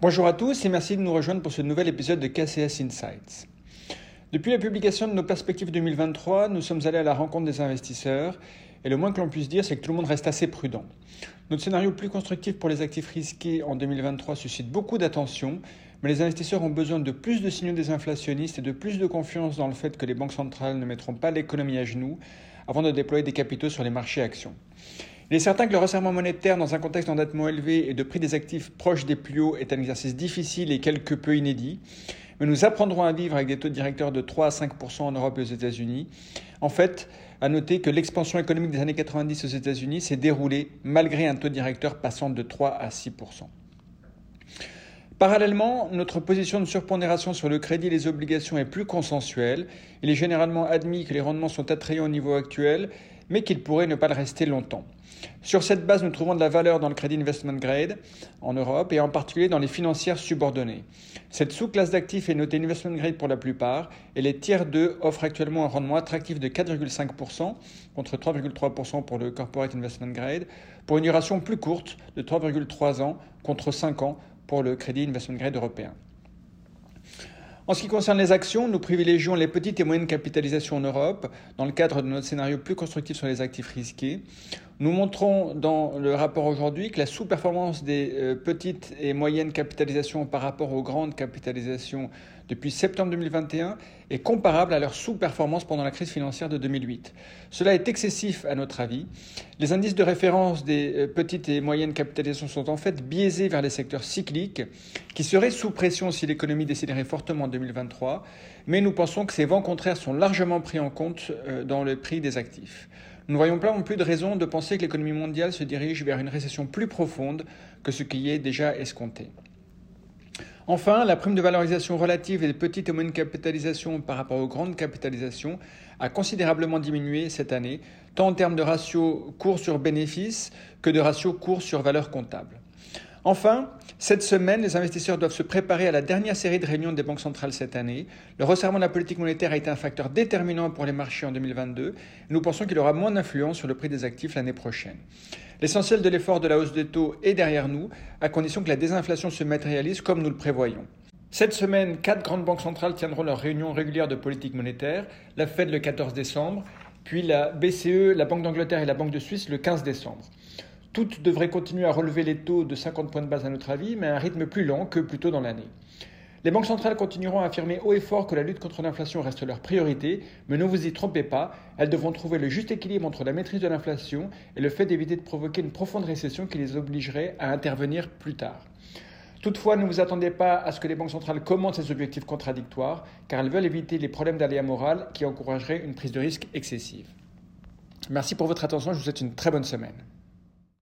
Bonjour à tous et merci de nous rejoindre pour ce nouvel épisode de KCS Insights. Depuis la publication de nos perspectives 2023, nous sommes allés à la rencontre des investisseurs et le moins que l'on puisse dire, c'est que tout le monde reste assez prudent. Notre scénario plus constructif pour les actifs risqués en 2023 suscite beaucoup d'attention, mais les investisseurs ont besoin de plus de signaux désinflationnistes et de plus de confiance dans le fait que les banques centrales ne mettront pas l'économie à genoux avant de déployer des capitaux sur les marchés actions. Il est certain que le resserrement monétaire dans un contexte d'endettement élevé et de prix des actifs proches des plus hauts est un exercice difficile et quelque peu inédit, mais nous apprendrons à vivre avec des taux directeurs de 3 à 5% en Europe et aux États-Unis. En fait, à noter que l'expansion économique des années 90 aux États-Unis s'est déroulée malgré un taux directeur passant de 3 à 6% Parallèlement, notre position de surpondération sur le crédit et les obligations est plus consensuelle. Il est généralement admis que les rendements sont attrayants au niveau actuel, mais qu'ils pourraient ne pas le rester longtemps. Sur cette base, nous trouvons de la valeur dans le crédit investment grade en Europe et en particulier dans les financières subordonnées. Cette sous-classe d'actifs est notée investment grade pour la plupart et les tiers 2 offrent actuellement un rendement attractif de 4,5% contre 3,3% pour le corporate investment grade pour une duration plus courte de 3,3 ans contre 5 ans pour le crédit investment grade européen. En ce qui concerne les actions, nous privilégions les petites et moyennes capitalisations en Europe dans le cadre de notre scénario plus constructif sur les actifs risqués. Nous montrons dans le rapport aujourd'hui que la sous-performance des euh, petites et moyennes capitalisations par rapport aux grandes capitalisations depuis septembre 2021 est comparable à leur sous-performance pendant la crise financière de 2008. Cela est excessif à notre avis. Les indices de référence des euh, petites et moyennes capitalisations sont en fait biaisés vers les secteurs cycliques qui seraient sous pression si l'économie déciderait fortement en 2023, mais nous pensons que ces vents contraires sont largement pris en compte euh, dans le prix des actifs. Nous ne voyons pas non plus de raison de penser que l'économie mondiale se dirige vers une récession plus profonde que ce qui est déjà escompté. Enfin, la prime de valorisation relative des petites et moyennes capitalisations par rapport aux grandes capitalisations a considérablement diminué cette année, tant en termes de ratio cours sur bénéfice que de ratio cours sur valeur comptable. Enfin, cette semaine, les investisseurs doivent se préparer à la dernière série de réunions des banques centrales cette année. Le resserrement de la politique monétaire a été un facteur déterminant pour les marchés en 2022. nous pensons qu'il aura moins d'influence sur le prix des actifs l'année prochaine. L'essentiel de l'effort de la hausse des taux est derrière nous, à condition que la désinflation se matérialise comme nous le prévoyons. Cette semaine, quatre grandes banques centrales tiendront leur réunion régulière de politique monétaire, la Fed le 14 décembre, puis la BCE, la Banque d'Angleterre et la Banque de Suisse le 15 décembre. Toutes devraient continuer à relever les taux de 50 points de base à notre avis, mais à un rythme plus lent que plus tôt dans l'année. Les banques centrales continueront à affirmer haut et fort que la lutte contre l'inflation reste leur priorité, mais ne vous y trompez pas, elles devront trouver le juste équilibre entre la maîtrise de l'inflation et le fait d'éviter de provoquer une profonde récession qui les obligerait à intervenir plus tard. Toutefois, ne vous attendez pas à ce que les banques centrales commentent ces objectifs contradictoires, car elles veulent éviter les problèmes d'aléa moral qui encourageraient une prise de risque excessive. Merci pour votre attention, je vous souhaite une très bonne semaine.